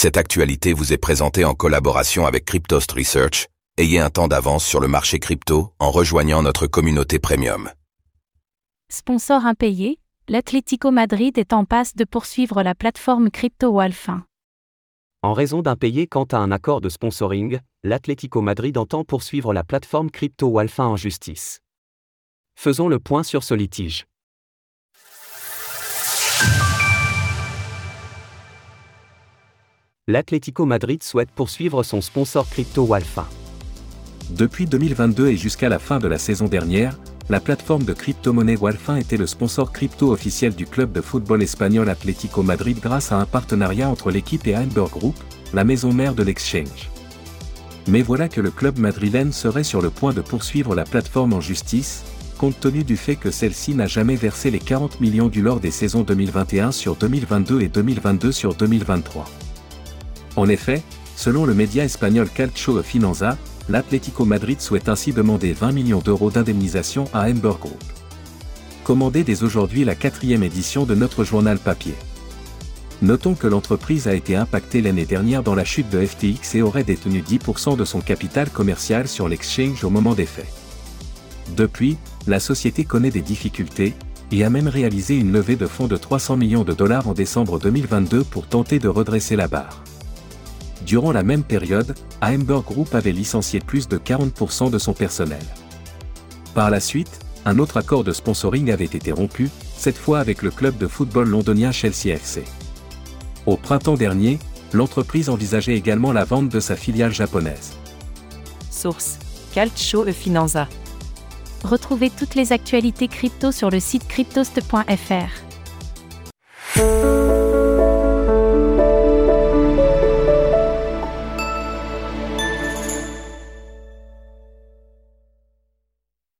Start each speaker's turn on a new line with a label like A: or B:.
A: Cette actualité vous est présentée en collaboration avec Cryptost Research. Ayez un temps d'avance sur le marché crypto en rejoignant notre communauté premium.
B: Sponsor impayé, l'Atlético Madrid est en passe de poursuivre la plateforme crypto Walfin.
C: En raison d'impayé quant à un accord de sponsoring, l'Atlético Madrid entend poursuivre la plateforme crypto Walfin en justice. Faisons le point sur ce litige. L'Atlético Madrid souhaite poursuivre son sponsor crypto Walfin.
D: Depuis 2022 et jusqu'à la fin de la saison dernière, la plateforme de crypto-monnaie Walfin était le sponsor crypto officiel du club de football espagnol Atlético Madrid grâce à un partenariat entre l'équipe et Amber Group, la maison mère de l'exchange. Mais voilà que le club madrilène serait sur le point de poursuivre la plateforme en justice, compte tenu du fait que celle-ci n'a jamais versé les 40 millions du lors des saisons 2021 sur 2022 et 2022 sur 2023. En effet, selon le média espagnol Calcio Finanza, l'Atlético Madrid souhaite ainsi demander 20 millions d'euros d'indemnisation à Amber Group. Commandez dès aujourd'hui la quatrième édition de notre journal papier. Notons que l'entreprise a été impactée l'année dernière dans la chute de FTX et aurait détenu 10% de son capital commercial sur l'exchange au moment des faits. Depuis, la société connaît des difficultés, et a même réalisé une levée de fonds de 300 millions de dollars en décembre 2022 pour tenter de redresser la barre. Durant la même période, Amber Group avait licencié plus de 40% de son personnel. Par la suite, un autre accord de sponsoring avait été rompu, cette fois avec le club de football londonien Chelsea FC. Au printemps dernier, l'entreprise envisageait également la vente de sa filiale japonaise.
E: Source Calcio e Finanza.
B: Retrouvez toutes les actualités crypto sur le site cryptost.fr.